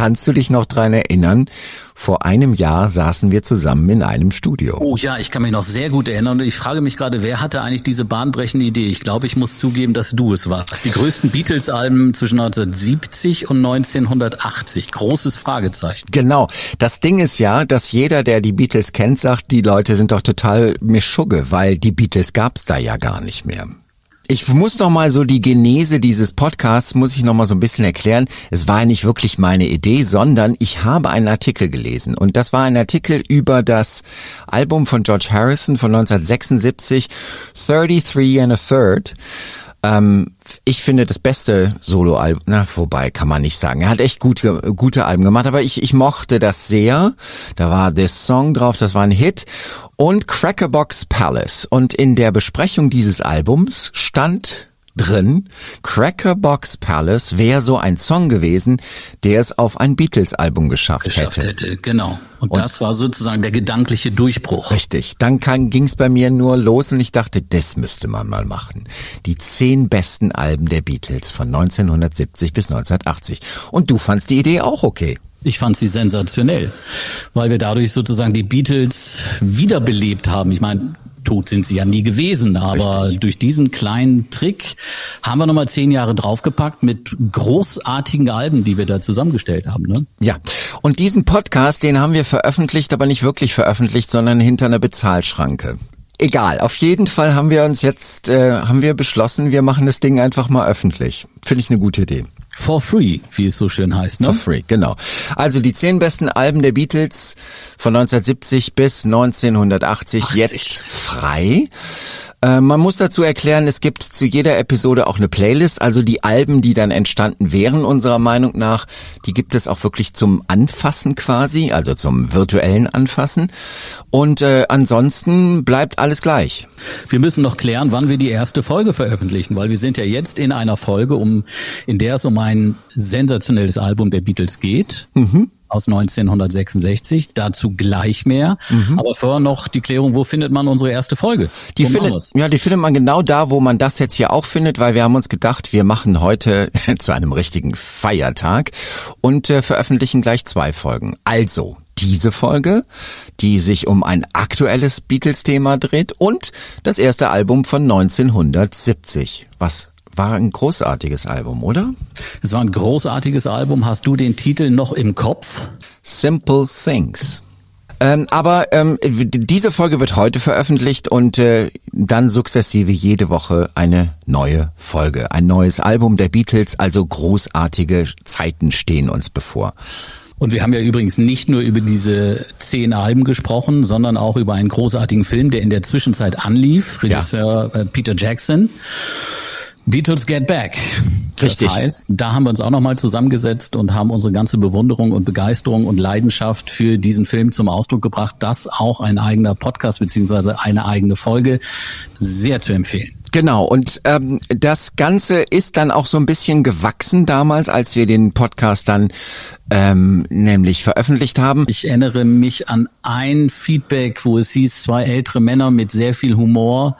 Kannst du dich noch dran erinnern? Vor einem Jahr saßen wir zusammen in einem Studio. Oh ja, ich kann mich noch sehr gut erinnern und ich frage mich gerade, wer hatte eigentlich diese bahnbrechende Idee? Ich glaube, ich muss zugeben, dass du es warst. Die größten Beatles-Alben zwischen 1970 und 1980. Großes Fragezeichen. Genau. Das Ding ist ja, dass jeder, der die Beatles kennt, sagt, die Leute sind doch total Mischugge, weil die Beatles gab's da ja gar nicht mehr. Ich muss noch mal so die Genese dieses Podcasts muss ich noch mal so ein bisschen erklären. Es war ja nicht wirklich meine Idee, sondern ich habe einen Artikel gelesen und das war ein Artikel über das Album von George Harrison von 1976, 33 and a Third. Ähm, ich finde das beste Soloalbum, na, vorbei kann man nicht sagen. Er hat echt gute, gute Alben gemacht, aber ich, ich mochte das sehr. Da war This Song drauf, das war ein Hit. Und Crackerbox Palace. Und in der Besprechung dieses Albums stand drin, Crackerbox Palace wäre so ein Song gewesen, der es auf ein Beatles-Album geschafft, Geschafft hätte. hätte, genau. Und, Und- das war sozusagen der gedankliche Durchbruch. Richtig. Dann ging es bei mir nur los und ich dachte, das müsste man mal machen. Die zehn besten Alben der Beatles von 1970 bis 1980. Und du fandst die Idee auch okay. Ich fand sie sensationell, weil wir dadurch sozusagen die Beatles wiederbelebt haben. Ich meine, tot sind sie ja nie gewesen, aber Richtig. durch diesen kleinen Trick haben wir nochmal zehn Jahre draufgepackt mit großartigen Alben, die wir da zusammengestellt haben. Ne? Ja, und diesen Podcast, den haben wir veröffentlicht, aber nicht wirklich veröffentlicht, sondern hinter einer Bezahlschranke. Egal, auf jeden Fall haben wir uns jetzt, äh, haben wir beschlossen, wir machen das Ding einfach mal öffentlich. Finde ich eine gute Idee. For free, wie es so schön heißt. Ne? For free, genau. Also die zehn besten Alben der Beatles von 1970 bis 1980 80. jetzt frei. Äh, man muss dazu erklären, es gibt zu jeder Episode auch eine Playlist, also die Alben, die dann entstanden wären, unserer Meinung nach, die gibt es auch wirklich zum Anfassen quasi, also zum virtuellen Anfassen. Und äh, ansonsten bleibt alles gleich. Wir müssen noch klären, wann wir die erste Folge veröffentlichen, weil wir sind ja jetzt in einer Folge, um, in der es um ein sensationelles Album der Beatles geht. Aus 1966, dazu gleich mehr. Aber vorher noch die Klärung, wo findet man unsere erste Folge? Die Wo findet, ja, die findet man genau da, wo man das jetzt hier auch findet, weil wir haben uns gedacht, wir machen heute zu einem richtigen Feiertag und äh, veröffentlichen gleich zwei Folgen. Also diese Folge, die sich um ein aktuelles Beatles-Thema dreht und das erste Album von 1970. Was war ein großartiges Album, oder? Es war ein großartiges Album. Hast du den Titel noch im Kopf? Simple Things. Ähm, aber ähm, diese Folge wird heute veröffentlicht und äh, dann sukzessive jede Woche eine neue Folge. Ein neues Album der Beatles, also großartige Zeiten stehen uns bevor. Und wir haben ja übrigens nicht nur über diese zehn Alben gesprochen, sondern auch über einen großartigen Film, der in der Zwischenzeit anlief. Regisseur äh, Peter Jackson. Beatles Get Back. Richtig. Das heißt, da haben wir uns auch nochmal zusammengesetzt und haben unsere ganze Bewunderung und Begeisterung und Leidenschaft für diesen Film zum Ausdruck gebracht. Das auch ein eigener Podcast beziehungsweise eine eigene Folge. Sehr zu empfehlen. Genau, und ähm, das Ganze ist dann auch so ein bisschen gewachsen damals, als wir den Podcast dann ähm, nämlich veröffentlicht haben. Ich erinnere mich an ein Feedback, wo es hieß, zwei ältere Männer mit sehr viel Humor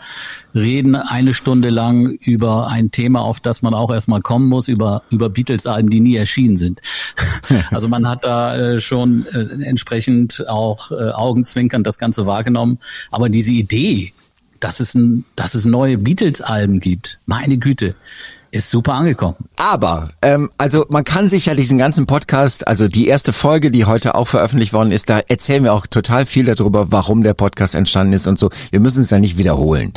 reden eine Stunde lang über ein Thema, auf das man auch erstmal kommen muss, über, über Beatles-Alben, die nie erschienen sind. Also man hat da äh, schon äh, entsprechend auch äh, augenzwinkernd das Ganze wahrgenommen. Aber diese Idee, dass es, ein, dass es neue Beatles-Alben gibt, meine Güte, ist super angekommen. Aber, ähm, also man kann sich ja diesen ganzen Podcast, also die erste Folge, die heute auch veröffentlicht worden ist, da erzählen wir auch total viel darüber, warum der Podcast entstanden ist und so. Wir müssen es ja nicht wiederholen.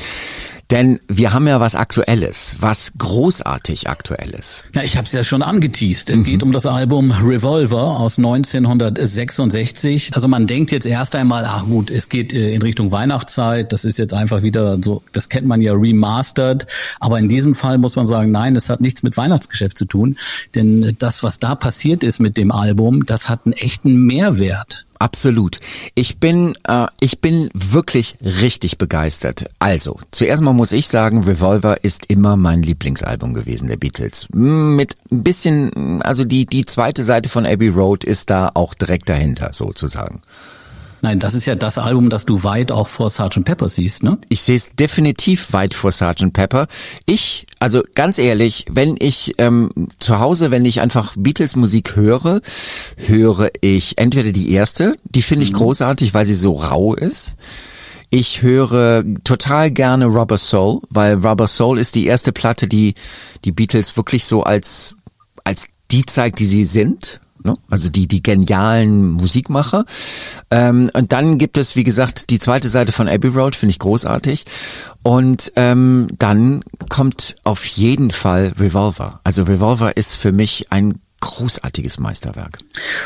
Denn wir haben ja was Aktuelles, was großartig Aktuelles. Ja, ich habe es ja schon angeteased. Es mhm. geht um das Album Revolver aus 1966. Also man denkt jetzt erst einmal, ach gut, es geht äh, in Richtung Weihnachtszeit. Das ist jetzt einfach wieder so, das kennt man ja remastered. Aber in diesem Fall muss man sagen, nein, es hat nichts mit Weihnachtsgeschäft zu tun. Denn das, was da passiert ist mit dem Album, das hat einen echten Mehrwert. Absolut. Ich bin, äh, ich bin wirklich richtig begeistert. Also, zuerst mal muss ich sagen, Revolver ist immer mein Lieblingsalbum gewesen der Beatles. Mit ein bisschen, also die, die zweite Seite von Abbey Road ist da auch direkt dahinter, sozusagen. Nein, das ist ja das Album, das du weit auch vor Sgt. Pepper siehst, ne? Ich sehe es definitiv weit vor Sgt. Pepper. Ich, also ganz ehrlich, wenn ich ähm, zu Hause, wenn ich einfach Beatles Musik höre, höre ich entweder die erste, die finde ich mhm. großartig, weil sie so rau ist. Ich höre total gerne Rubber Soul, weil Rubber Soul ist die erste Platte, die die Beatles wirklich so als als die zeigt, die sie sind ne? also die, die genialen Musikmacher. Ähm, und dann gibt es, wie gesagt, die zweite Seite von Abbey Road, finde ich großartig. Und ähm, dann kommt auf jeden Fall Revolver. Also Revolver ist für mich ein großartiges Meisterwerk.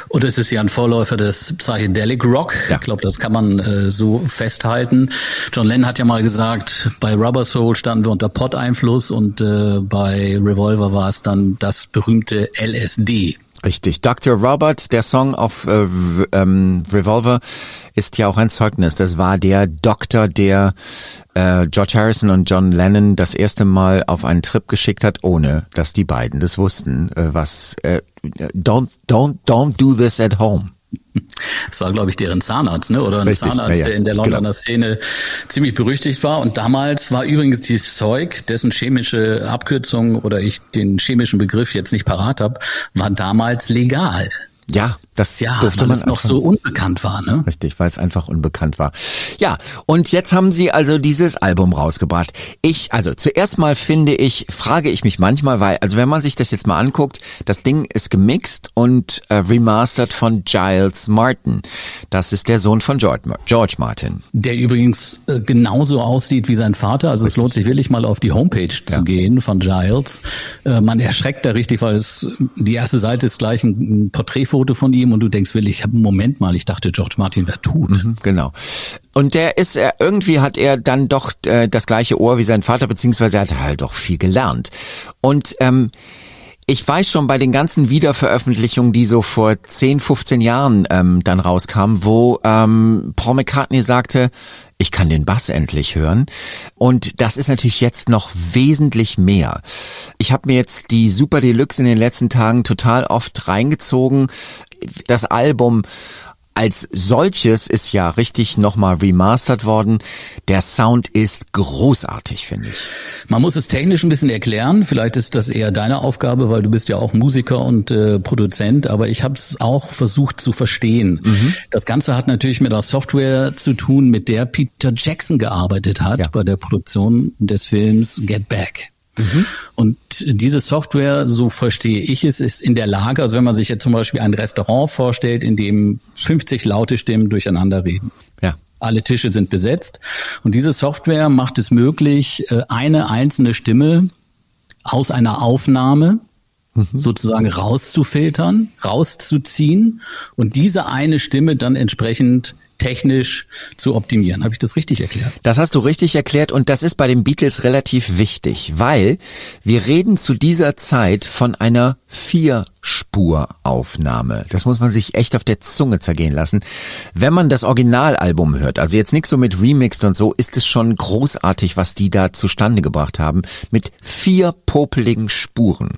Und es ist ja ein Vorläufer des Psychedelic Rock. Ja. Ich glaube, das kann man äh, so festhalten. John Lennon hat ja mal gesagt, bei Rubber Soul standen wir unter Pot-Einfluss und äh, bei Revolver war es dann das berühmte LSD. Richtig. Dr. Robert, der Song auf äh, ähm, Revolver, ist ja auch ein Zeugnis. Das war der Doktor, der äh, George Harrison und John Lennon das erste Mal auf einen Trip geschickt hat, ohne dass die beiden das wussten. Äh, was äh, don't don't don't do this at home. Das war, glaube ich, deren Zahnarzt, ne? Oder ein Richtig, Zahnarzt, ja, der in der Londoner genau. Szene ziemlich berüchtigt war. Und damals war übrigens dieses Zeug, dessen chemische Abkürzung oder ich den chemischen Begriff jetzt nicht parat habe, war damals legal. Ja, das ja, durfte weil man es noch so unbekannt war, ne? Richtig, weil es einfach unbekannt war. Ja, und jetzt haben sie also dieses Album rausgebracht. Ich, also zuerst mal finde ich, frage ich mich manchmal, weil, also wenn man sich das jetzt mal anguckt, das Ding ist gemixt und äh, remastered von Giles Martin. Das ist der Sohn von George, George Martin. Der übrigens äh, genauso aussieht wie sein Vater. Also richtig. es lohnt sich wirklich mal auf die Homepage ja. zu gehen von Giles. Äh, man erschreckt da richtig, weil es die erste Seite ist gleich ein, ein Porträtfoto von ihm und du denkst, will ich Moment mal, ich dachte, George Martin wäre tot. Mhm, genau. Und der ist, er irgendwie hat er dann doch äh, das gleiche Ohr wie sein Vater, beziehungsweise er hat halt doch viel gelernt. Und ähm, ich weiß schon bei den ganzen Wiederveröffentlichungen, die so vor 10, 15 Jahren ähm, dann rauskamen, wo ähm, Paul McCartney sagte, ich kann den Bass endlich hören. Und das ist natürlich jetzt noch wesentlich mehr. Ich habe mir jetzt die Super Deluxe in den letzten Tagen total oft reingezogen. Das Album als solches ist ja richtig nochmal remastert worden. Der Sound ist großartig, finde ich. Man muss es technisch ein bisschen erklären. Vielleicht ist das eher deine Aufgabe, weil du bist ja auch Musiker und äh, Produzent. Aber ich habe es auch versucht zu verstehen. Mhm. Das Ganze hat natürlich mit der Software zu tun, mit der Peter Jackson gearbeitet hat ja. bei der Produktion des Films Get Back. Mhm. Und diese Software, so verstehe ich es, ist in der Lage, also wenn man sich jetzt zum Beispiel ein Restaurant vorstellt, in dem 50 laute Stimmen durcheinander reden. Ja. Alle Tische sind besetzt. Und diese Software macht es möglich, äh, eine einzelne Stimme aus einer Aufnahme mhm. sozusagen rauszufiltern, rauszuziehen und diese eine Stimme dann entsprechend technisch zu optimieren. Habe ich das richtig erklärt? Das hast du richtig erklärt und das ist bei den Beatles relativ wichtig, weil wir reden zu dieser Zeit von einer Vierspuraufnahme. Das muss man sich echt auf der Zunge zergehen lassen. Wenn man das Originalalbum hört, also jetzt nichts so mit Remixed und so, ist es schon großartig, was die da zustande gebracht haben, mit vier popeligen Spuren.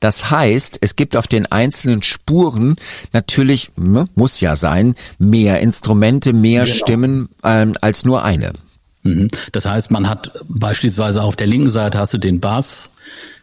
Das heißt, es gibt auf den einzelnen Spuren natürlich, ne, muss ja sein, mehr Instrumente, mehr genau. Stimmen ähm, als nur eine. Mhm. Das heißt, man hat beispielsweise auf der linken Seite hast du den Bass,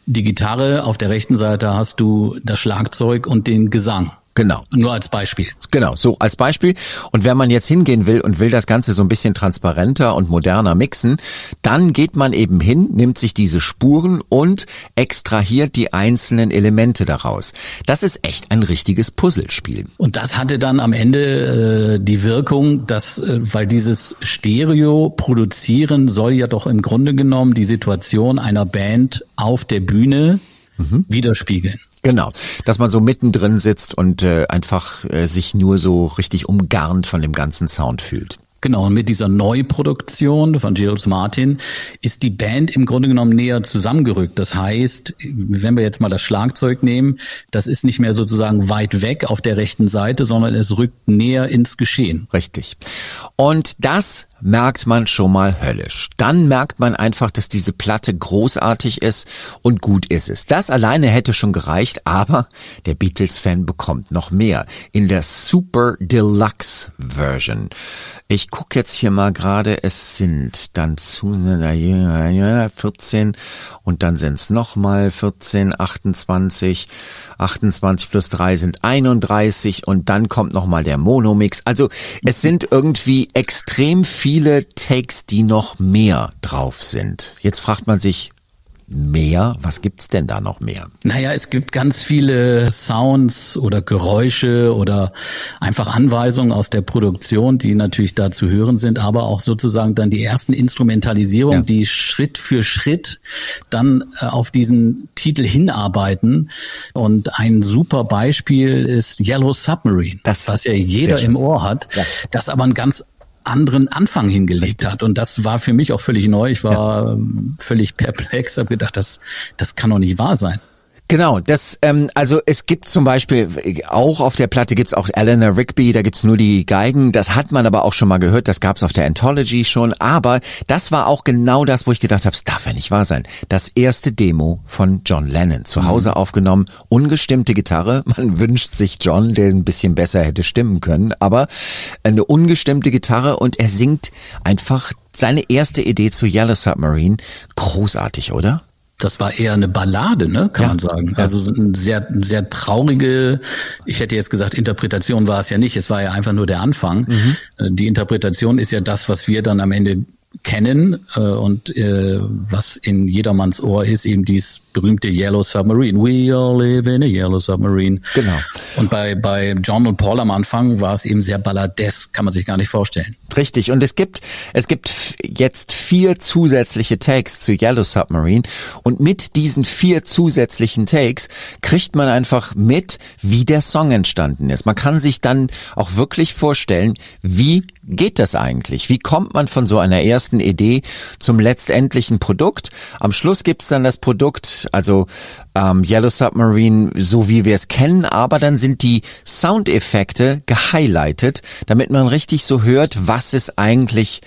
die Gitarre, auf der rechten Seite hast du das Schlagzeug und den Gesang. Genau. Nur als Beispiel. Genau, so als Beispiel. Und wenn man jetzt hingehen will und will das Ganze so ein bisschen transparenter und moderner mixen, dann geht man eben hin, nimmt sich diese Spuren und extrahiert die einzelnen Elemente daraus. Das ist echt ein richtiges Puzzlespiel. Und das hatte dann am Ende äh, die Wirkung, dass, äh, weil dieses Stereo produzieren soll ja doch im Grunde genommen die Situation einer Band auf der Bühne mhm. widerspiegeln. Genau, dass man so mittendrin sitzt und äh, einfach äh, sich nur so richtig umgarnt von dem ganzen Sound fühlt. Genau, und mit dieser Neuproduktion von Jules Martin ist die Band im Grunde genommen näher zusammengerückt. Das heißt, wenn wir jetzt mal das Schlagzeug nehmen, das ist nicht mehr sozusagen weit weg auf der rechten Seite, sondern es rückt näher ins Geschehen. Richtig. Und das merkt man schon mal höllisch. Dann merkt man einfach, dass diese Platte großartig ist und gut ist es. Das alleine hätte schon gereicht, aber der Beatles-Fan bekommt noch mehr in der Super Deluxe Version. Ich gucke jetzt hier mal gerade, es sind dann zu 14 und dann sind es nochmal 14, 28, 28 plus 3 sind 31 und dann kommt nochmal der Monomix. Also es sind irgendwie extrem viele Takes, die noch mehr drauf sind. Jetzt fragt man sich, mehr? Was gibt's denn da noch mehr? Naja, es gibt ganz viele Sounds oder Geräusche oder einfach Anweisungen aus der Produktion, die natürlich da zu hören sind, aber auch sozusagen dann die ersten Instrumentalisierungen, ja. die Schritt für Schritt dann äh, auf diesen Titel hinarbeiten. Und ein super Beispiel ist Yellow Submarine, das was ja jeder im Ohr hat, ja. das aber ein ganz anderen Anfang hingelegt Richtig. hat. Und das war für mich auch völlig neu. Ich war ja. Völlig perplex, habe gedacht, das, das kann doch nicht wahr sein. Genau, das ähm, also es gibt zum Beispiel auch auf der Platte gibt's auch Eleanor Rigby, da gibt's nur die Geigen. Das hat man aber auch schon mal gehört, das gab's auf der Anthology schon. Aber das war auch genau das, wo ich gedacht habe, es darf ja nicht wahr sein. Das erste Demo von John Lennon zu Hause mhm. aufgenommen, ungestimmte Gitarre. Man wünscht sich John, der ein bisschen besser hätte stimmen können, aber eine ungestimmte Gitarre und er singt einfach seine erste Idee zu Yellow Submarine. Großartig, oder? Das war eher eine Ballade, ne, kann ja, man sagen. Ja. Also eine sehr, sehr traurige, ich hätte jetzt gesagt, Interpretation war es ja nicht, es war ja einfach nur der Anfang. Mhm. Äh, die Interpretation ist ja das, was wir dann am Ende kennen äh, und äh, was in jedermanns Ohr ist, eben dies berühmte Yellow Submarine. We all live in a Yellow Submarine. Genau. Und bei, bei John und Paul am Anfang war es eben sehr balladesk, kann man sich gar nicht vorstellen. Richtig. Und es gibt, es gibt jetzt vier zusätzliche Takes zu Yellow Submarine. Und mit diesen vier zusätzlichen Takes kriegt man einfach mit, wie der Song entstanden ist. Man kann sich dann auch wirklich vorstellen, wie geht das eigentlich? Wie kommt man von so einer ersten Idee zum letztendlichen Produkt? Am Schluss gibt's dann das Produkt, also ähm, Yellow Submarine, so wie wir es kennen, aber dann sind die Soundeffekte gehighlightet, damit man richtig so hört, was ist eigentlich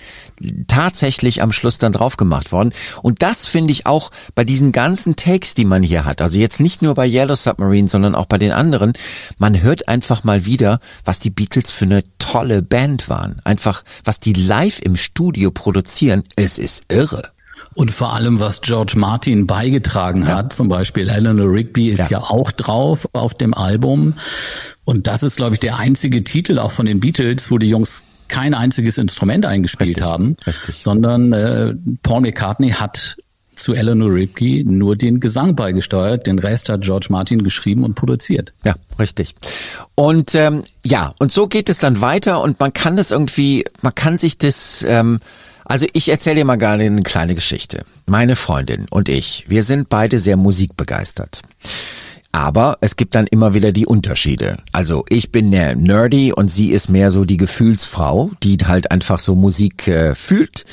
tatsächlich am Schluss dann drauf gemacht worden. Und das finde ich auch bei diesen ganzen Takes, die man hier hat, also jetzt nicht nur bei Yellow Submarine, sondern auch bei den anderen, man hört einfach mal wieder, was die Beatles für eine tolle Band waren. Einfach, was die live im Studio produzieren, es ist irre. Und vor allem, was George Martin beigetragen ja. hat, zum Beispiel Eleanor Rigby ist ja. ja auch drauf auf dem Album. Und das ist, glaube ich, der einzige Titel auch von den Beatles, wo die Jungs kein einziges Instrument eingespielt richtig, haben, richtig. sondern äh, Paul McCartney hat zu Eleanor Rigby nur den Gesang beigesteuert. Den Rest hat George Martin geschrieben und produziert. Ja, richtig. Und ähm, ja, und so geht es dann weiter und man kann das irgendwie, man kann sich das ähm, also ich erzähle dir mal gerade eine kleine Geschichte. Meine Freundin und ich, wir sind beide sehr musikbegeistert. Aber es gibt dann immer wieder die Unterschiede. Also ich bin der Nerdy und sie ist mehr so die Gefühlsfrau, die halt einfach so Musik äh, fühlt.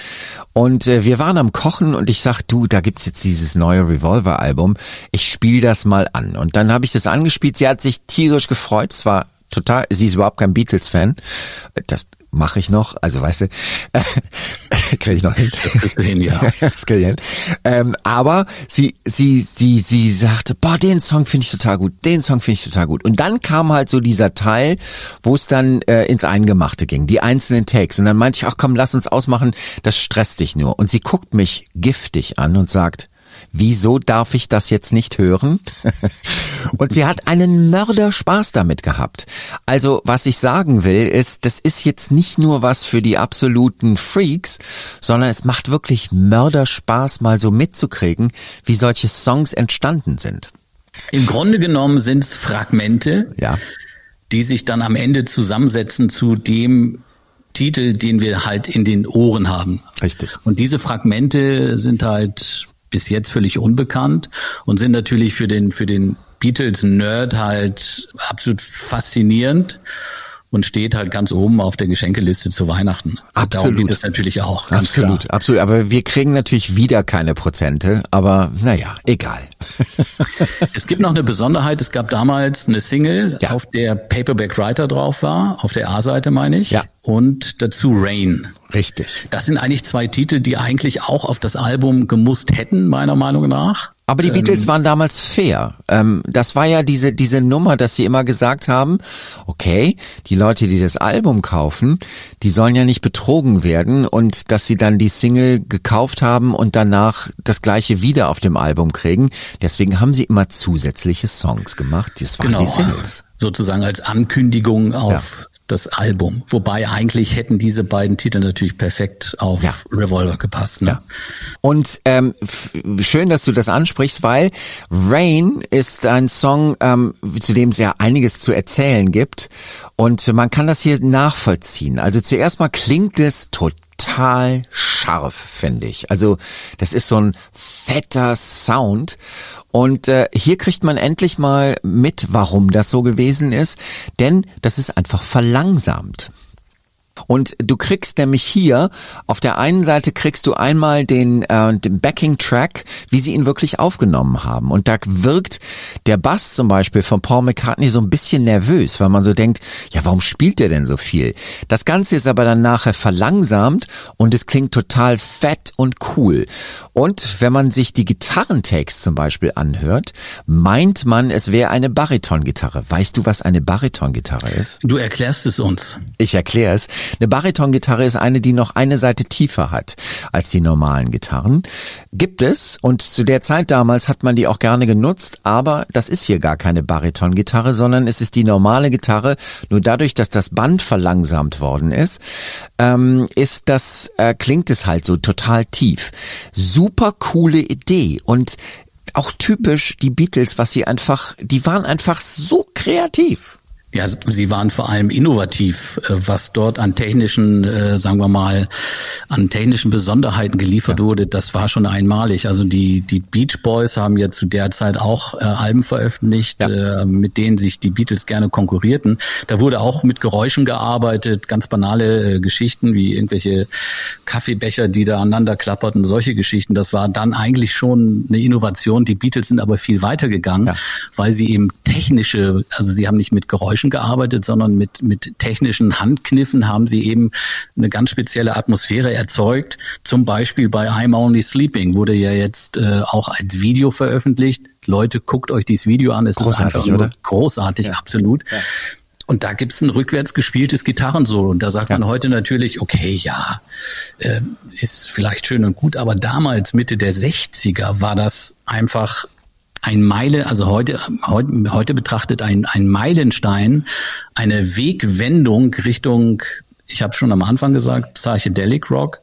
Und äh, wir waren am Kochen und ich sag, du, da gibt's jetzt dieses neue Revolver-Album. Ich spiel das mal an. Und dann habe ich das angespielt. Sie hat sich tierisch gefreut. Es war total, sie ist überhaupt kein Beatles-Fan. Das mache ich noch, also weißt du, kriege ich noch hin. Das kriegst du hin, ja. das krieg ich hin. Ähm, aber sie, sie, sie, sie sagte, boah, den Song finde ich total gut, den Song finde ich total gut. Und dann kam halt so dieser Teil, wo es dann äh, ins Eingemachte ging, die einzelnen Takes. Und dann meinte ich, ach komm, lass uns ausmachen, das stresst dich nur. Und sie guckt mich giftig an und sagt, wieso darf ich das jetzt nicht hören? und sie hat einen Mörderspaß damit gehabt. Also was ich sagen will, ist, das ist jetzt nicht nur was für die absoluten Freaks, sondern es macht wirklich Mörderspaß, mal so mitzukriegen, wie solche Songs entstanden sind. Im Grunde genommen sind es Fragmente, ja. die sich dann am Ende zusammensetzen zu dem Titel, den wir halt in den Ohren haben. Richtig. Und diese Fragmente sind halt bis jetzt völlig unbekannt und sind natürlich für den, für den Beatles-Nerd halt absolut faszinierend und steht halt ganz oben auf der Geschenkeliste zu Weihnachten. Absolut. Darum geht es natürlich auch. absolut, klar. absolut. Aber wir kriegen natürlich wieder keine Prozente, aber naja, egal. es gibt noch eine Besonderheit. Es gab damals eine Single, ja. auf der Paperback Writer drauf war, auf der A-Seite meine ich. Ja. Und dazu Rain. Richtig. Das sind eigentlich zwei Titel, die eigentlich auch auf das Album gemusst hätten, meiner Meinung nach. Aber die Beatles ähm, waren damals fair. Ähm, das war ja diese, diese Nummer, dass sie immer gesagt haben, okay, die Leute, die das Album kaufen, die sollen ja nicht betrogen werden und dass sie dann die Single gekauft haben und danach das gleiche wieder auf dem Album kriegen. Deswegen haben sie immer zusätzliche Songs gemacht. Das waren genau, die Singles. Sozusagen als Ankündigung auf ja das Album. Wobei eigentlich hätten diese beiden Titel natürlich perfekt auf ja. Revolver gepasst. Ne? Ja. Und ähm, schön, dass du das ansprichst, weil Rain ist ein Song, ähm, zu dem es ja einiges zu erzählen gibt. Und man kann das hier nachvollziehen. Also zuerst mal klingt es total scharf, finde ich. Also das ist so ein fetter Sound. Und äh, hier kriegt man endlich mal mit, warum das so gewesen ist, denn das ist einfach verlangsamt. Und du kriegst nämlich hier, auf der einen Seite kriegst du einmal den, äh, den Backing-Track, wie sie ihn wirklich aufgenommen haben. Und da wirkt der Bass zum Beispiel von Paul McCartney so ein bisschen nervös, weil man so denkt, ja, warum spielt der denn so viel? Das Ganze ist aber dann nachher verlangsamt und es klingt total fett und cool. Und wenn man sich die Gitarrentakes zum Beispiel anhört, meint man, es wäre eine Baritongitarre. Weißt du, was eine Baritongitarre ist? Du erklärst es uns. Ich erkläre es. Eine Baritongitarre ist eine, die noch eine Seite tiefer hat als die normalen Gitarren. Gibt es und zu der Zeit damals hat man die auch gerne genutzt, aber das ist hier gar keine Baritongitarre, sondern es ist die normale Gitarre. Nur dadurch, dass das Band verlangsamt worden ist, ähm, ist das äh, klingt es halt so total tief. Super coole Idee und auch typisch die Beatles, was sie einfach, die waren einfach so kreativ. Ja, sie waren vor allem innovativ, äh, was dort an technischen, äh, sagen wir mal, an technischen Besonderheiten geliefert ja. wurde. Das war schon einmalig. Also die die Beach Boys haben ja zu der Zeit auch äh, Alben veröffentlicht, ja. mit denen sich die Beatles gerne konkurrierten. Da wurde auch mit Geräuschen gearbeitet, ganz banale Geschichten wie irgendwelche Kaffeebecher, die da aneinander klapperten, solche Geschichten. Das war dann eigentlich schon eine Innovation. Die Beatles sind aber viel weiter gegangen, ja. weil sie eben technische, also sie haben nicht mit Geräuschen Menschen gearbeitet, sondern mit, mit technischen Handkniffen haben sie eben eine ganz spezielle Atmosphäre erzeugt. Zum Beispiel bei I'm Only Sleeping wurde ja jetzt äh, auch als Video veröffentlicht. Leute, guckt euch dieses Video an. Es großartig, ist einfach oder? großartig, ja. absolut. Ja. Und da gibt's ein rückwärts gespieltes Gitarrensolo. Und da sagt ja. man heute natürlich, okay, ja, äh, ist vielleicht schön und gut, aber damals, Mitte der 60er, war das einfach ein Meile, also heute, heute, heute betrachtet ein, ein Meilenstein, eine Wegwendung Richtung, ich habe schon am Anfang gesagt, Psychedelic Rock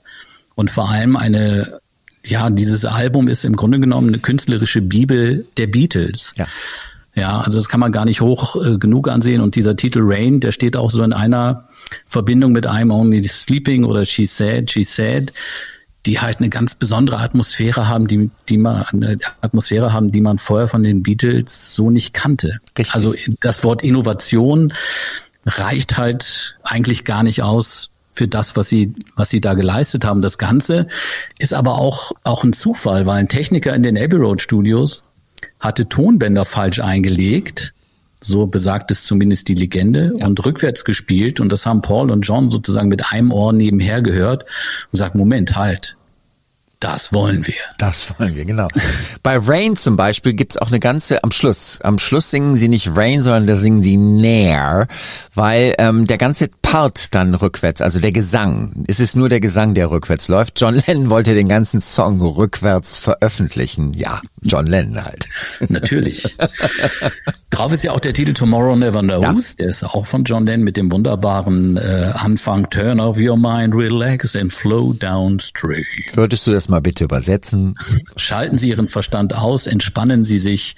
und vor allem eine, ja, dieses Album ist im Grunde genommen eine künstlerische Bibel der Beatles. Ja. Ja, also das kann man gar nicht hoch äh, genug ansehen. Und dieser Titel Rain, der steht auch so in einer Verbindung mit I'm Only Sleeping oder She Said, She Said die halt eine ganz besondere Atmosphäre haben, die, die man, eine Atmosphäre haben, die man vorher von den Beatles so nicht kannte. Richtig. Also das Wort Innovation reicht halt eigentlich gar nicht aus für das, was sie, was sie da geleistet haben. Das Ganze ist aber auch, auch ein Zufall, weil ein Techniker in den Abbey Road Studios hatte Tonbänder falsch eingelegt. So besagt es zumindest die Legende ja. und rückwärts gespielt und das haben Paul und John sozusagen mit einem Ohr nebenher gehört und sagt, Moment, halt, das wollen wir. Das wollen wir, genau. Bei Rain zum Beispiel gibt's auch eine ganze, am Schluss, am Schluss singen sie nicht Rain, sondern da singen sie Nair, weil ähm, der ganze Part dann rückwärts, also der Gesang. Es ist nur der Gesang, der rückwärts läuft. John Lennon wollte den ganzen Song rückwärts veröffentlichen. Ja, John Lennon halt. Natürlich. Drauf ist ja auch der Titel Tomorrow Never Knows. Ja. Der ist auch von John Lennon mit dem wunderbaren äh, Anfang Turn off your mind, relax and flow downstream. Würdest du das mal bitte übersetzen? Schalten Sie Ihren Verstand aus, entspannen Sie sich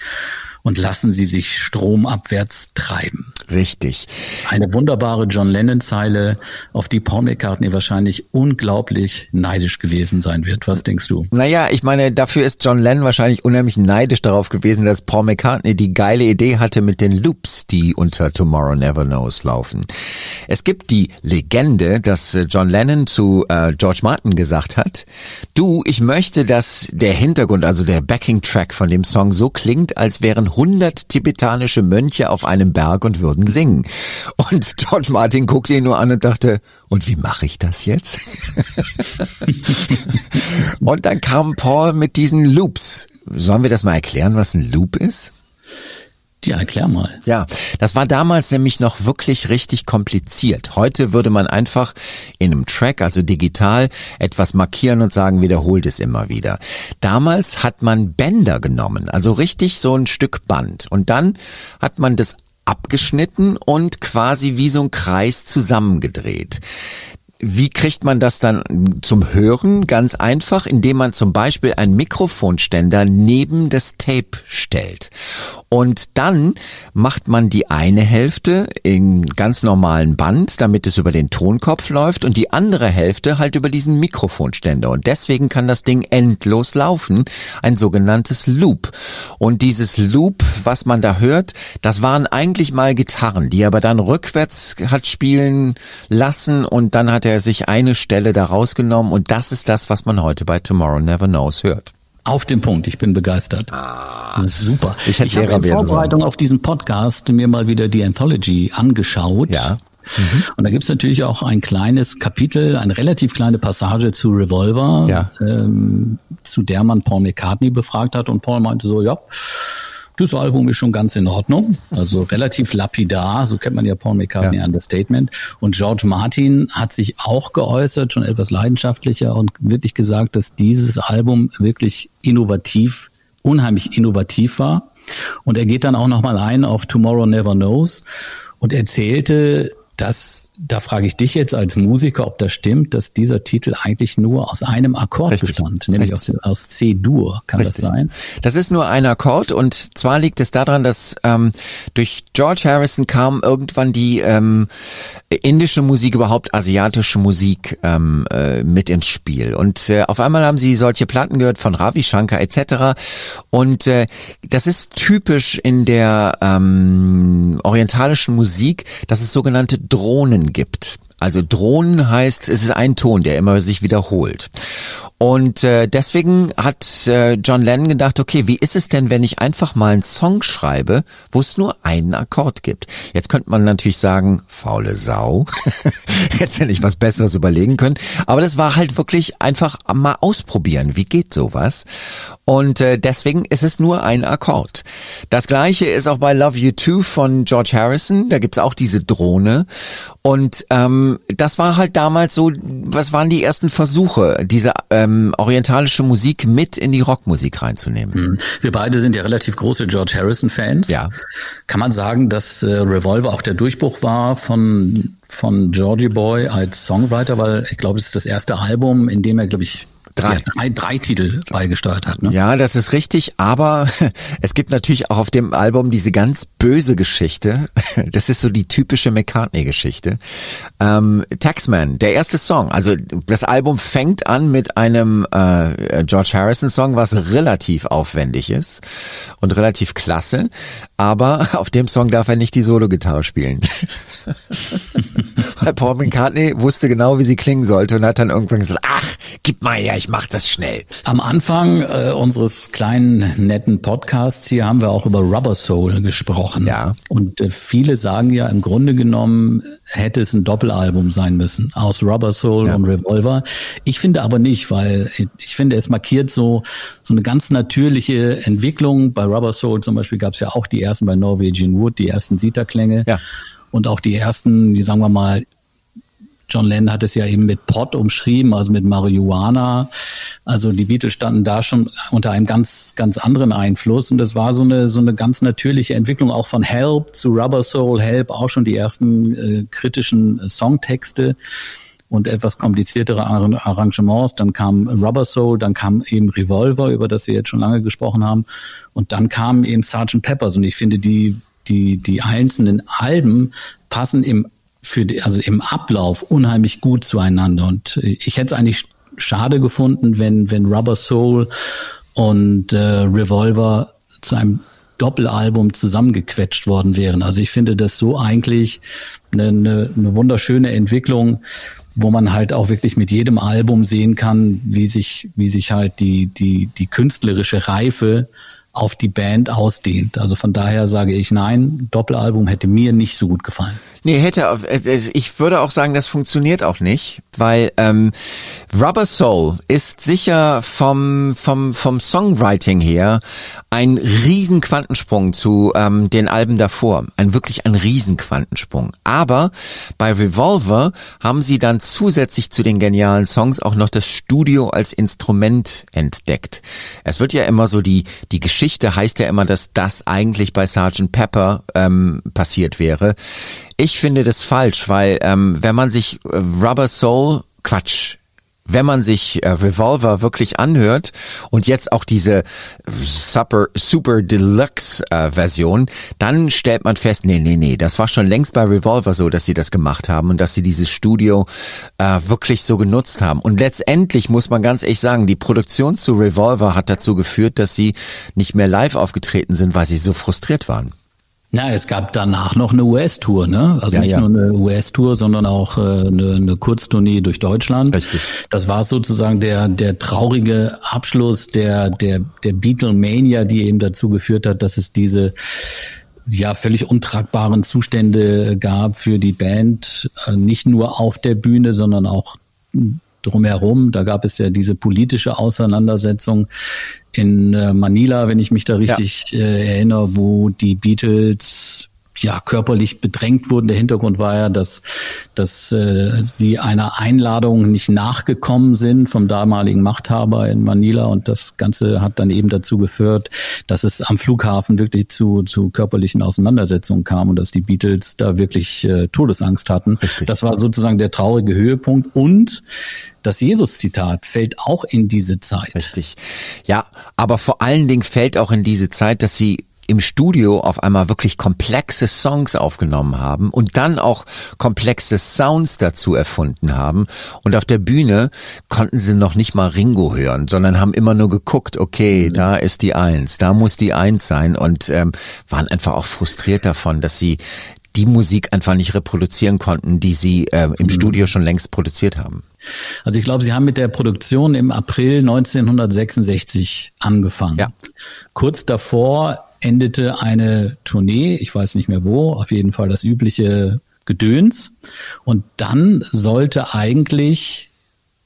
und lassen Sie sich stromabwärts treiben. Richtig. Eine wunderbare John Lennon-Zeile, auf die Paul McCartney wahrscheinlich unglaublich neidisch gewesen sein wird. Was denkst du? Naja, ich meine, dafür ist John Lennon wahrscheinlich unheimlich neidisch darauf gewesen, dass Paul McCartney die geile Idee hatte mit den Loops, die unter Tomorrow Never Knows laufen. Es gibt die Legende, dass äh, John Lennon zu äh, George Martin gesagt hat, du, ich möchte, dass der Hintergrund, also der Backing-Track von dem Song so klingt, als wären 100 tibetanische Mönche auf einem Berg und würden singen. Und George Martin guckte ihn nur an und dachte, und wie mache ich das jetzt? und dann kam Paul mit diesen Loops. Sollen wir das mal erklären, was ein Loop ist? Ja, erklär mal. Ja, das war damals nämlich noch wirklich richtig kompliziert. Heute würde man einfach in einem Track, also digital, etwas markieren und sagen, wiederholt es immer wieder. Damals hat man Bänder genommen, also richtig so ein Stück Band. Und dann hat man das abgeschnitten und quasi wie so ein Kreis zusammengedreht. Wie kriegt man das dann zum Hören? Ganz einfach, indem man zum Beispiel einen Mikrofonständer neben das Tape stellt. Und dann macht man die eine Hälfte in ganz normalen Band, damit es über den Tonkopf läuft und die andere Hälfte halt über diesen Mikrofonständer. Und deswegen kann das Ding endlos laufen, ein sogenanntes Loop. Und dieses Loop, was man da hört, das waren eigentlich mal Gitarren, die aber dann rückwärts hat spielen lassen und dann hat hat er sich eine Stelle da rausgenommen und das ist das, was man heute bei Tomorrow Never Knows hört. Auf den Punkt, ich bin begeistert. Ah, super. Ich, ich habe in Vorbereitung auf diesen Podcast mir mal wieder die Anthology angeschaut. Ja. Mhm. Und da gibt's natürlich auch ein kleines Kapitel, eine relativ kleine Passage zu Revolver, ja. ähm, zu der man Paul McCartney befragt hat und Paul meinte so, ja, das Album ist schon ganz in Ordnung. Also relativ lapidar, so kennt man ja Paul McCartney ja. Understatement. Und George Martin hat sich auch geäußert, schon etwas leidenschaftlicher und wirklich gesagt, dass dieses Album wirklich innovativ, unheimlich innovativ war. Und er geht dann auch nochmal ein auf Tomorrow Never Knows und erzählte, dass da frage ich dich jetzt als Musiker, ob das stimmt, dass dieser Titel eigentlich nur aus einem Akkord Richtig. bestand, nämlich Richtig. aus, aus C-Dur. Kann Richtig. das sein? Das ist nur ein Akkord und zwar liegt es daran, dass ähm, durch George Harrison kam irgendwann die ähm, indische Musik, überhaupt asiatische Musik ähm, äh, mit ins Spiel. Und äh, auf einmal haben sie solche Platten gehört von Ravi Shankar etc. Und äh, das ist typisch in der ähm, orientalischen Musik, dass es sogenannte Drohnen gibt. Also Drohnen heißt, es ist ein Ton, der immer sich wiederholt. Und äh, deswegen hat äh, John Lennon gedacht, okay, wie ist es denn, wenn ich einfach mal einen Song schreibe, wo es nur einen Akkord gibt? Jetzt könnte man natürlich sagen, faule Sau. Jetzt hätte ich was Besseres überlegen können. Aber das war halt wirklich einfach mal ausprobieren. Wie geht sowas? Und äh, deswegen ist es nur ein Akkord. Das gleiche ist auch bei Love You Too von George Harrison. Da gibt's auch diese Drohne. Und ähm, das war halt damals so, was waren die ersten Versuche, diese äh, ähm, orientalische Musik mit in die Rockmusik reinzunehmen. Hm. Wir beide sind ja relativ große George Harrison-Fans. Ja. Kann man sagen, dass äh, Revolver auch der Durchbruch war von von Georgie Boy als Songwriter, weil ich glaube, es ist das erste Album, in dem er, glaube ich, Drei. Ja, drei, drei Titel beigesteuert hat. Ne? Ja, das ist richtig, aber es gibt natürlich auch auf dem Album diese ganz böse Geschichte. Das ist so die typische McCartney-Geschichte. Ähm, Taxman, der erste Song. Also das Album fängt an mit einem äh, George Harrison-Song, was relativ aufwendig ist und relativ klasse. Aber auf dem Song darf er nicht die Solo-Gitarre spielen. Weil Paul McCartney wusste genau, wie sie klingen sollte und hat dann irgendwann gesagt, ach, gib mal her, ich mach das schnell. Am Anfang äh, unseres kleinen, netten Podcasts hier haben wir auch über Rubber Soul gesprochen. Ja. Und äh, viele sagen ja, im Grunde genommen hätte es ein Doppelalbum sein müssen aus Rubber Soul ja. und Revolver. Ich finde aber nicht, weil ich finde, es markiert so, so eine ganz natürliche Entwicklung. Bei Rubber Soul zum Beispiel gab es ja auch die ersten bei Norwegian Wood, die ersten Sita-Klänge. Ja. Und auch die ersten, die sagen wir mal, John Lennon hat es ja eben mit Pot umschrieben, also mit Marihuana. Also die Beatles standen da schon unter einem ganz, ganz anderen Einfluss. Und das war so eine, so eine ganz natürliche Entwicklung auch von Help zu Rubber Soul. Help auch schon die ersten äh, kritischen äh, Songtexte und etwas kompliziertere Arrangements. Dann kam Rubber Soul, dann kam eben Revolver, über das wir jetzt schon lange gesprochen haben. Und dann kam eben Sgt. Peppers. Und ich finde, die, die, die einzelnen Alben passen im für die, also im Ablauf unheimlich gut zueinander. Und ich hätte es eigentlich schade gefunden, wenn, wenn Rubber Soul und äh, Revolver zu einem Doppelalbum zusammengequetscht worden wären. Also ich finde das so eigentlich eine, eine, eine wunderschöne Entwicklung, wo man halt auch wirklich mit jedem Album sehen kann, wie sich, wie sich halt die, die, die künstlerische Reife auf die Band ausdehnt. Also von daher sage ich nein, Doppelalbum hätte mir nicht so gut gefallen. Nee, hätte, äh, ich würde auch sagen, das funktioniert auch nicht, weil ähm, Rubber Soul ist sicher vom, vom, vom Songwriting her ein riesen Quantensprung zu ähm, den Alben davor. Ein wirklich ein riesen Quantensprung. Aber bei Revolver haben sie dann zusätzlich zu den genialen Songs auch noch das Studio als Instrument entdeckt. Es wird ja immer so die, die Geschichte heißt ja immer, dass das eigentlich bei Sgt. Pepper ähm, passiert wäre. Ich finde das falsch, weil ähm, wenn man sich äh, Rubber Soul, Quatsch, wenn man sich äh, Revolver wirklich anhört und jetzt auch diese Super, Super Deluxe äh, Version, dann stellt man fest, nee, nee, nee, das war schon längst bei Revolver so, dass sie das gemacht haben und dass sie dieses Studio äh, wirklich so genutzt haben. Und letztendlich muss man ganz ehrlich sagen, die Produktion zu Revolver hat dazu geführt, dass sie nicht mehr live aufgetreten sind, weil sie so frustriert waren. Ja, es gab danach noch eine US-Tour, ne? Also ja, nicht ja. nur eine US-Tour, sondern auch äh, eine, eine Kurztournee durch Deutschland. Richtig. Das war sozusagen der der traurige Abschluss der der der Beatlemania, die eben dazu geführt hat, dass es diese ja völlig untragbaren Zustände gab für die Band, äh, nicht nur auf der Bühne, sondern auch drumherum. Da gab es ja diese politische Auseinandersetzung in äh, Manila, wenn ich mich da richtig ja. äh, erinnere, wo die Beatles ja körperlich bedrängt wurden. Der Hintergrund war ja, dass, dass äh, sie einer Einladung nicht nachgekommen sind vom damaligen Machthaber in Manila und das Ganze hat dann eben dazu geführt, dass es am Flughafen wirklich zu, zu körperlichen Auseinandersetzungen kam und dass die Beatles da wirklich äh, Todesangst hatten. Richtig. Das war sozusagen der traurige Höhepunkt und das Jesus-Zitat fällt auch in diese Zeit. Richtig. Ja, aber vor allen Dingen fällt auch in diese Zeit, dass sie im Studio auf einmal wirklich komplexe Songs aufgenommen haben und dann auch komplexe Sounds dazu erfunden haben. Und auf der Bühne konnten sie noch nicht mal Ringo hören, sondern haben immer nur geguckt, okay, mhm. da ist die Eins, da muss die Eins sein und ähm, waren einfach auch frustriert davon, dass sie die Musik einfach nicht reproduzieren konnten, die sie äh, im mhm. Studio schon längst produziert haben. Also ich glaube, Sie haben mit der Produktion im April 1966 angefangen. Ja. Kurz davor endete eine Tournee, ich weiß nicht mehr wo, auf jeden Fall das übliche Gedöns. Und dann sollte eigentlich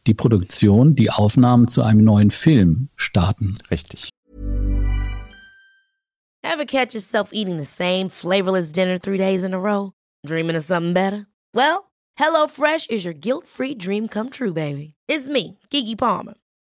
die Produktion, die Aufnahmen zu einem neuen Film starten. Richtig. Ever catch yourself eating the same flavorless dinner three days in a row? Dreaming of something better? Well, HelloFresh is your guilt-free dream come true, baby. It's me, Kiki Palmer.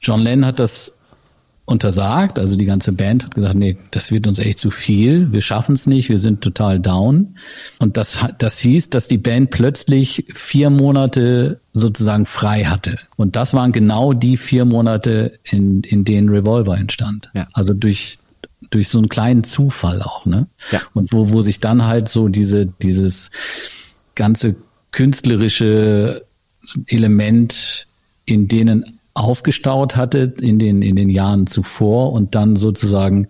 John Lennon hat das untersagt. Also die ganze Band hat gesagt, nee, das wird uns echt zu viel. Wir schaffen es nicht. Wir sind total down. Und das, das hieß, dass die Band plötzlich vier Monate sozusagen frei hatte. Und das waren genau die vier Monate, in, in denen Revolver entstand. Ja. Also durch durch so einen kleinen Zufall auch, ne? Ja. Und wo, wo sich dann halt so diese, dieses ganze künstlerische Element in denen aufgestaut hatte in den, in den Jahren zuvor und dann sozusagen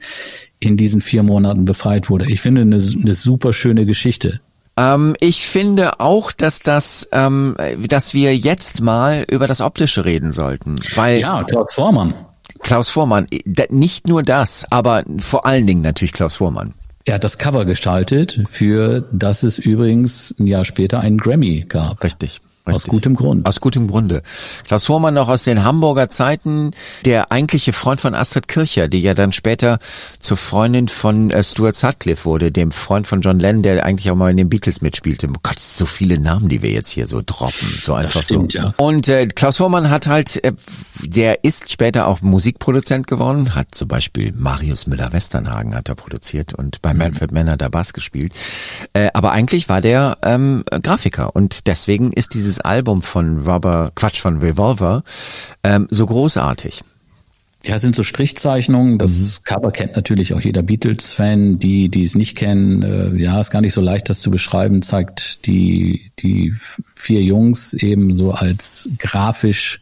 in diesen vier Monaten befreit wurde. Ich finde eine, eine super schöne Geschichte. Ähm, ich finde auch, dass das, ähm, dass wir jetzt mal über das Optische reden sollten, weil ja Klaus Vormann. Klaus Vormann, nicht nur das, aber vor allen Dingen natürlich Klaus Vormann. Er hat das Cover gestaltet, für das es übrigens ein Jahr später einen Grammy gab. Richtig. Richtig. Aus gutem Grund. Aus gutem Grunde. Klaus Vormann noch aus den Hamburger Zeiten, der eigentliche Freund von Astrid Kircher, die ja dann später zur Freundin von äh, Stuart Sutcliffe wurde, dem Freund von John Lennon, der eigentlich auch mal in den Beatles mitspielte. Oh Gott, so viele Namen, die wir jetzt hier so droppen. So einfach stimmt, so. Ja. Und äh, Klaus Vormann hat halt, äh, der ist später auch Musikproduzent geworden, hat zum Beispiel Marius Müller-Westernhagen hat er produziert und bei mhm. Manfred Mann hat er Bass gespielt. Äh, aber eigentlich war der ähm, Grafiker und deswegen ist dieses Album von Robert, Quatsch, von Revolver, ähm, so großartig. Ja, sind so Strichzeichnungen. Das mhm. Cover kennt natürlich auch jeder Beatles-Fan. Die, die es nicht kennen, äh, ja, ist gar nicht so leicht, das zu beschreiben. Zeigt die, die vier Jungs eben so als grafisch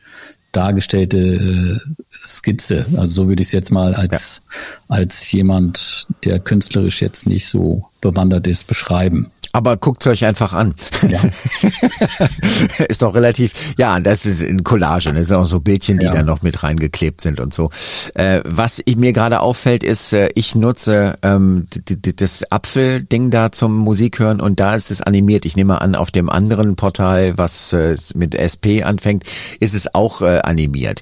dargestellte äh, Skizze. Also so würde ich es jetzt mal als, ja. als jemand, der künstlerisch jetzt nicht so bewandert ist, beschreiben. Aber guckt euch einfach an. Ja. ist doch relativ, ja, das ist in Collage, das sind auch so Bildchen, die ja. da noch mit reingeklebt sind und so. Äh, was ich, mir gerade auffällt, ist, äh, ich nutze ähm, das Apfel-Ding da zum Musik hören und da ist es animiert. Ich nehme an, auf dem anderen Portal, was äh, mit SP anfängt, ist es auch äh, animiert.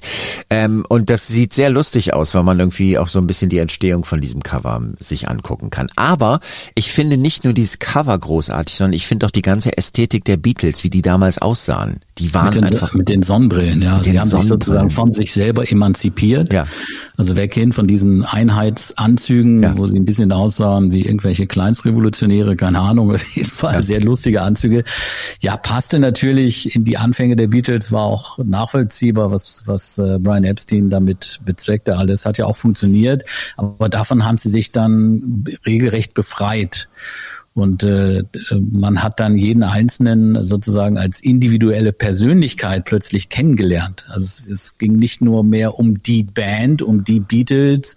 Ähm, und das sieht sehr lustig aus, weil man irgendwie auch so ein bisschen die Entstehung von diesem Cover sich angucken kann. Aber ich finde nicht nur dieses Cover groß großartig, sondern ich finde auch die ganze Ästhetik der Beatles, wie die damals aussahen. Die waren mit den, einfach mit den Sonnenbrillen, ja. Sie haben sich sozusagen von sich selber emanzipiert. Ja. Also weggehen von diesen Einheitsanzügen, ja. wo sie ein bisschen aussahen wie irgendwelche Kleinstrevolutionäre, keine Ahnung, auf jeden Fall ja. sehr lustige Anzüge. Ja, passte natürlich in die Anfänge der Beatles, war auch nachvollziehbar, was, was äh, Brian Epstein damit bezweckte. Alles hat ja auch funktioniert, aber davon haben sie sich dann regelrecht befreit. Und äh, man hat dann jeden Einzelnen sozusagen als individuelle Persönlichkeit plötzlich kennengelernt. Also es, es, ging nicht nur mehr um die Band, um die Beatles,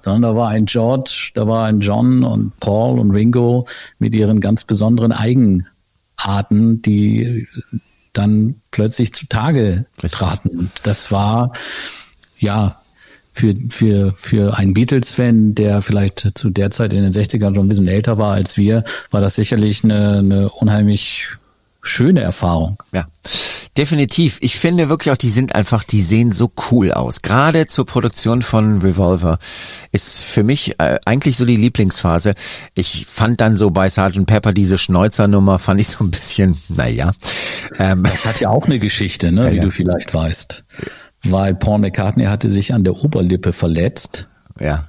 sondern da war ein George, da war ein John und Paul und Ringo mit ihren ganz besonderen Eigenarten, die dann plötzlich zutage traten. Und das war ja für, für, für einen Beatles-Fan, der vielleicht zu der Zeit in den 60ern schon ein bisschen älter war als wir, war das sicherlich eine, eine unheimlich schöne Erfahrung. Ja, definitiv. Ich finde wirklich auch, die sind einfach, die sehen so cool aus. Gerade zur Produktion von Revolver ist für mich äh, eigentlich so die Lieblingsphase. Ich fand dann so bei Sgt. Pepper diese Schneuzernummer, fand ich so ein bisschen, naja. Ähm, das hat ja auch eine Geschichte, ne, ja, wie ja. du vielleicht weißt weil Paul McCartney hatte sich an der Oberlippe verletzt. Ja.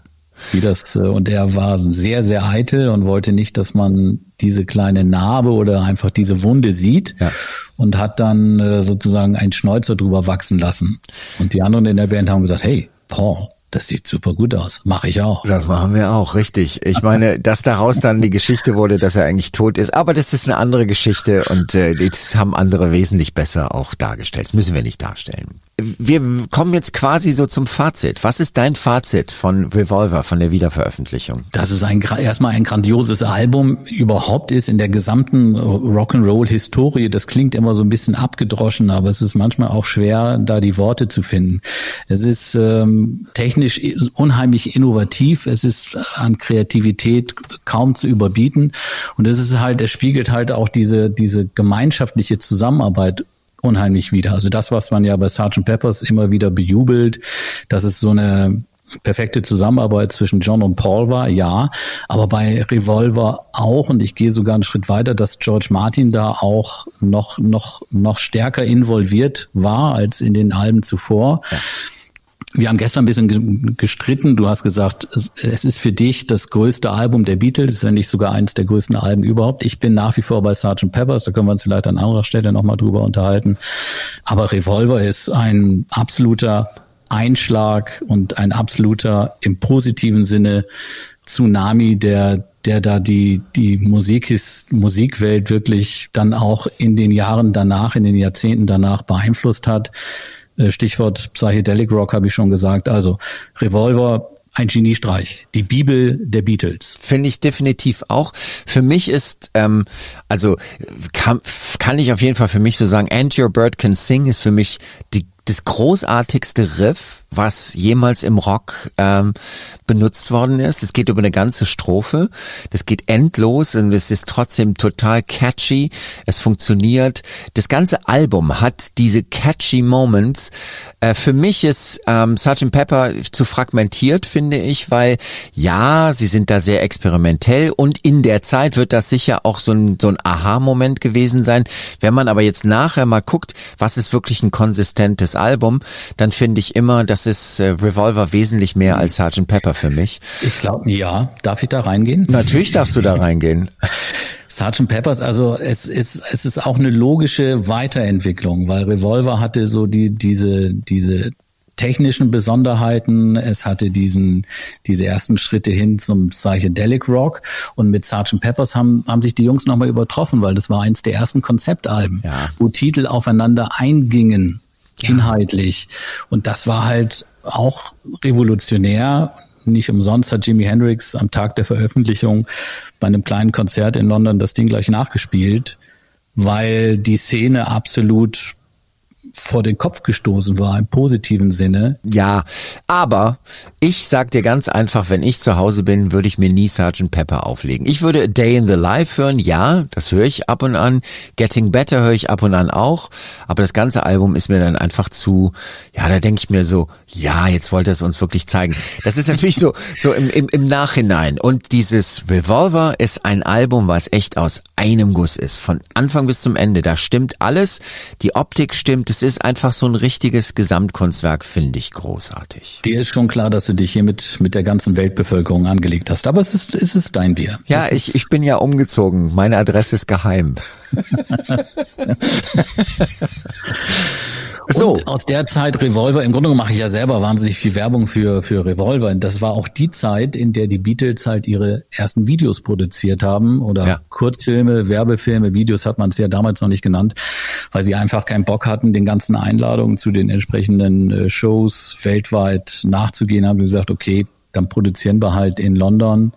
Wie das, äh, und er war sehr, sehr eitel und wollte nicht, dass man diese kleine Narbe oder einfach diese Wunde sieht ja. und hat dann äh, sozusagen ein Schnäuzer drüber wachsen lassen. Und die anderen in der Band haben gesagt, hey, Paul, das sieht super gut aus. Mache ich auch. Das machen wir auch, richtig. Ich meine, dass daraus dann die Geschichte wurde, dass er eigentlich tot ist. Aber das ist eine andere Geschichte und äh, das haben andere wesentlich besser auch dargestellt. Das müssen wir nicht darstellen. Wir kommen jetzt quasi so zum Fazit. Was ist dein Fazit von Revolver, von der Wiederveröffentlichung? Dass es ein, erstmal ein grandioses Album überhaupt ist in der gesamten Rock'n'Roll-Historie. Das klingt immer so ein bisschen abgedroschen, aber es ist manchmal auch schwer, da die Worte zu finden. Es ist ähm, technisch unheimlich innovativ. Es ist an Kreativität kaum zu überbieten. Und es ist halt, es spiegelt halt auch diese, diese gemeinschaftliche Zusammenarbeit unheimlich wieder. Also das, was man ja bei Sgt. Peppers immer wieder bejubelt, dass es so eine perfekte Zusammenarbeit zwischen John und Paul war, ja, aber bei Revolver auch und ich gehe sogar einen Schritt weiter, dass George Martin da auch noch noch noch stärker involviert war als in den Alben zuvor. Ja. Wir haben gestern ein bisschen gestritten. Du hast gesagt, es ist für dich das größte Album der Beatles, wenn nicht sogar eines der größten Alben überhaupt. Ich bin nach wie vor bei Sgt. Peppers, da können wir uns vielleicht an anderer Stelle nochmal drüber unterhalten. Aber Revolver ist ein absoluter Einschlag und ein absoluter im positiven Sinne Tsunami, der der da die die Musik Musikwelt wirklich dann auch in den Jahren danach, in den Jahrzehnten danach beeinflusst hat. Äh, Stichwort Psychedelic Rock habe ich schon gesagt. Also Revolver ein Geniestreich, die Bibel der Beatles. Finde ich definitiv auch. Für mich ist, ähm, also kann, kann ich auf jeden Fall für mich so sagen, And Your Bird Can Sing ist für mich die, das großartigste Riff was jemals im Rock ähm, benutzt worden ist. Es geht über eine ganze Strophe. Das geht endlos und es ist trotzdem total catchy. Es funktioniert. Das ganze Album hat diese catchy Moments. Äh, für mich ist ähm, Sgt. Pepper zu fragmentiert, finde ich, weil ja, sie sind da sehr experimentell und in der Zeit wird das sicher auch so ein, so ein Aha-Moment gewesen sein. Wenn man aber jetzt nachher mal guckt, was ist wirklich ein konsistentes Album, dann finde ich immer, dass das ist äh, Revolver wesentlich mehr als Sgt. Pepper für mich. Ich glaube, ja. Darf ich da reingehen? Natürlich darfst du da reingehen. Sgt. Peppers, also es ist, es ist auch eine logische Weiterentwicklung, weil Revolver hatte so die, diese, diese technischen Besonderheiten. Es hatte diesen, diese ersten Schritte hin zum Psychedelic Rock. Und mit Sgt. Peppers haben, haben sich die Jungs nochmal übertroffen, weil das war eins der ersten Konzeptalben, ja. wo Titel aufeinander eingingen inhaltlich. Und das war halt auch revolutionär. Nicht umsonst hat Jimi Hendrix am Tag der Veröffentlichung bei einem kleinen Konzert in London das Ding gleich nachgespielt, weil die Szene absolut vor den Kopf gestoßen war im positiven Sinne. Ja, aber ich sag dir ganz einfach, wenn ich zu Hause bin, würde ich mir nie Sgt. Pepper auflegen. Ich würde A Day in the Life hören, ja, das höre ich ab und an. Getting Better höre ich ab und an auch, aber das ganze Album ist mir dann einfach zu, ja, da denke ich mir so, ja, jetzt wollte es uns wirklich zeigen. Das ist natürlich so, so im, im, im Nachhinein. Und dieses Revolver ist ein Album, was echt aus einem Guss ist. Von Anfang bis zum Ende. Da stimmt alles. Die Optik stimmt. Es ist einfach so ein richtiges Gesamtkunstwerk, finde ich großartig. Dir ist schon klar, dass du dich hier mit, mit der ganzen Weltbevölkerung angelegt hast. Aber es ist, es ist dein Bier. Ja, ich, ich bin ja umgezogen. Meine Adresse ist geheim. So. Und aus der Zeit Revolver, im Grunde mache ich ja selber wahnsinnig viel Werbung für, für Revolver. Das war auch die Zeit, in der die Beatles halt ihre ersten Videos produziert haben oder ja. Kurzfilme, Werbefilme, Videos hat man es ja damals noch nicht genannt, weil sie einfach keinen Bock hatten, den ganzen Einladungen zu den entsprechenden äh, Shows weltweit nachzugehen, haben gesagt, okay, dann produzieren wir halt in London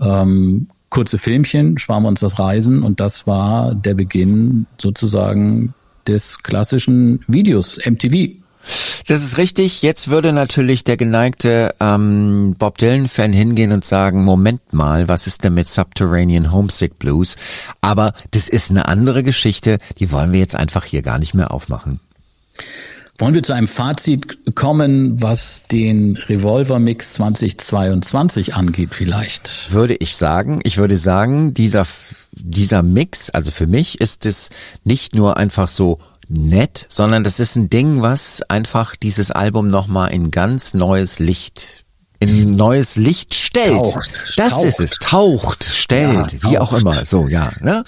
ähm, kurze Filmchen, sparen wir uns das Reisen und das war der Beginn sozusagen des klassischen Videos, MTV. Das ist richtig. Jetzt würde natürlich der geneigte ähm, Bob Dylan-Fan hingehen und sagen, Moment mal, was ist denn mit Subterranean Homesick Blues? Aber das ist eine andere Geschichte, die wollen wir jetzt einfach hier gar nicht mehr aufmachen. Wollen wir zu einem Fazit kommen, was den Revolver Mix 2022 angeht vielleicht? Würde ich sagen. Ich würde sagen, dieser dieser Mix, also für mich ist es nicht nur einfach so nett, sondern das ist ein Ding, was einfach dieses Album nochmal in ganz neues Licht in neues Licht stellt. Taucht, das taucht. ist es. Taucht, stellt, ja, wie taucht. auch immer. So, ja. Ne?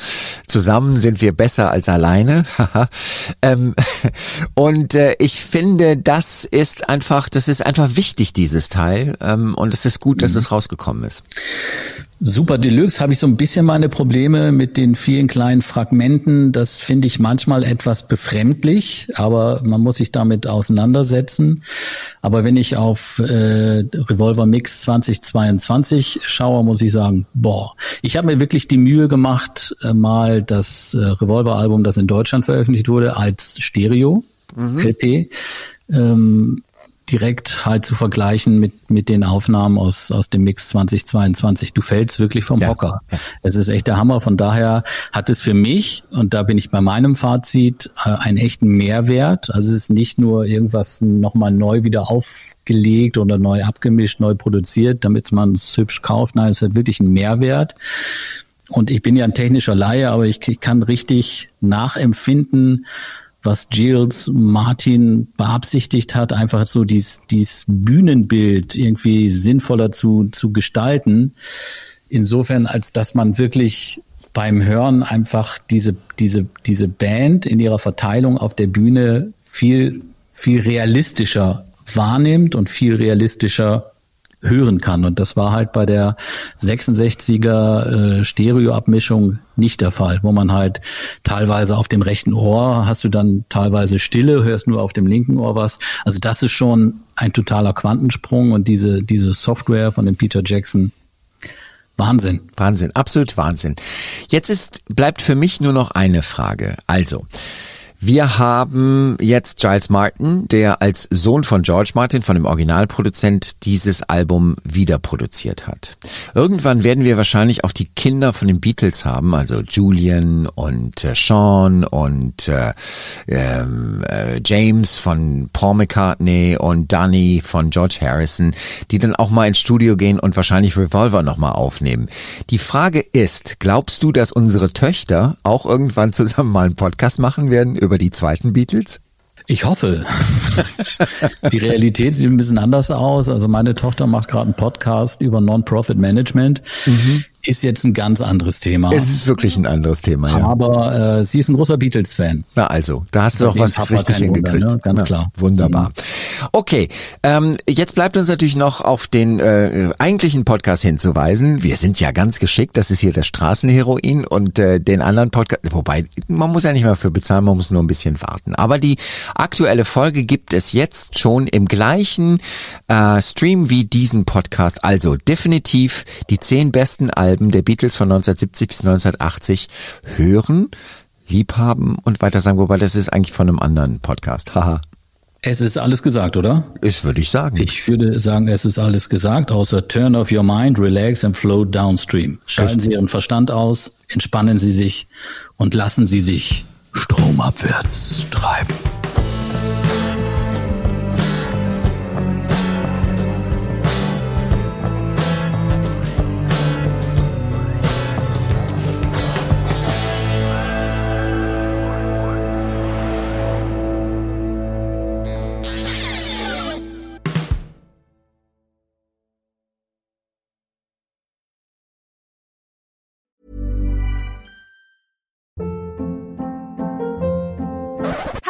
Zusammen sind wir besser als alleine. ähm, und äh, ich finde, das ist einfach, das ist einfach wichtig, dieses Teil. Ähm, und es ist gut, dass mhm. es rausgekommen ist. Super Deluxe habe ich so ein bisschen meine Probleme mit den vielen kleinen Fragmenten. Das finde ich manchmal etwas befremdlich, aber man muss sich damit auseinandersetzen. Aber wenn ich auf äh, Revolver Mix 2022 schaue, muss ich sagen, boah, ich habe mir wirklich die Mühe gemacht, äh, mal das äh, Revolver-Album, das in Deutschland veröffentlicht wurde, als Stereo mhm. LP ähm, direkt halt zu vergleichen mit, mit den Aufnahmen aus, aus dem Mix 2022. Du fällst wirklich vom ja. Hocker. Es ist echt der Hammer. Von daher hat es für mich, und da bin ich bei meinem Fazit, äh, einen echten Mehrwert. Also es ist nicht nur irgendwas nochmal neu wieder aufgelegt oder neu abgemischt, neu produziert, damit man es hübsch kauft. Nein, es hat wirklich einen Mehrwert. Und ich bin ja ein technischer Laie, aber ich, ich kann richtig nachempfinden, was Giles Martin beabsichtigt hat, einfach so dies, dies Bühnenbild irgendwie sinnvoller zu, zu gestalten. Insofern, als dass man wirklich beim Hören einfach diese, diese, diese Band in ihrer Verteilung auf der Bühne viel, viel realistischer wahrnimmt und viel realistischer hören kann. Und das war halt bei der 66er äh, Stereoabmischung nicht der Fall, wo man halt teilweise auf dem rechten Ohr hast du dann teilweise Stille, hörst nur auf dem linken Ohr was. Also das ist schon ein totaler Quantensprung und diese, diese Software von dem Peter Jackson Wahnsinn. Wahnsinn, absolut Wahnsinn. Jetzt ist, bleibt für mich nur noch eine Frage. Also, wir haben jetzt Giles Martin, der als Sohn von George Martin, von dem Originalproduzent, dieses Album wieder produziert hat. Irgendwann werden wir wahrscheinlich auch die Kinder von den Beatles haben, also Julian und äh, Sean und äh, ähm, äh, James von Paul McCartney und Danny von George Harrison, die dann auch mal ins Studio gehen und wahrscheinlich Revolver nochmal aufnehmen. Die Frage ist, glaubst du, dass unsere Töchter auch irgendwann zusammen mal einen Podcast machen werden über die zweiten Beatles? Ich hoffe. Die Realität sieht ein bisschen anders aus. Also meine Tochter macht gerade einen Podcast über Non-Profit Management. Mhm ist jetzt ein ganz anderes Thema. Es ist wirklich ein anderes Thema, ja. Aber äh, sie ist ein großer Beatles-Fan. Na also, da hast du doch was Papa richtig hingekriegt. Wunder, ne? Ganz Na, klar. Wunderbar. Okay, ähm, jetzt bleibt uns natürlich noch auf den äh, eigentlichen Podcast hinzuweisen. Wir sind ja ganz geschickt, das ist hier der Straßenheroin und äh, den anderen Podcast, wobei man muss ja nicht mehr für bezahlen, man muss nur ein bisschen warten. Aber die aktuelle Folge gibt es jetzt schon im gleichen äh, Stream wie diesen Podcast. Also definitiv die zehn besten Alben Alben der Beatles von 1970 bis 1980 hören, liebhaben und weiter sagen, wobei das ist eigentlich von einem anderen Podcast. Haha. Es ist alles gesagt, oder? Das würde ich sagen. Ich würde sagen, es ist alles gesagt, außer turn off your mind, relax and float downstream. Schalten Richtig. Sie Ihren Verstand aus, entspannen Sie sich und lassen Sie sich stromabwärts treiben.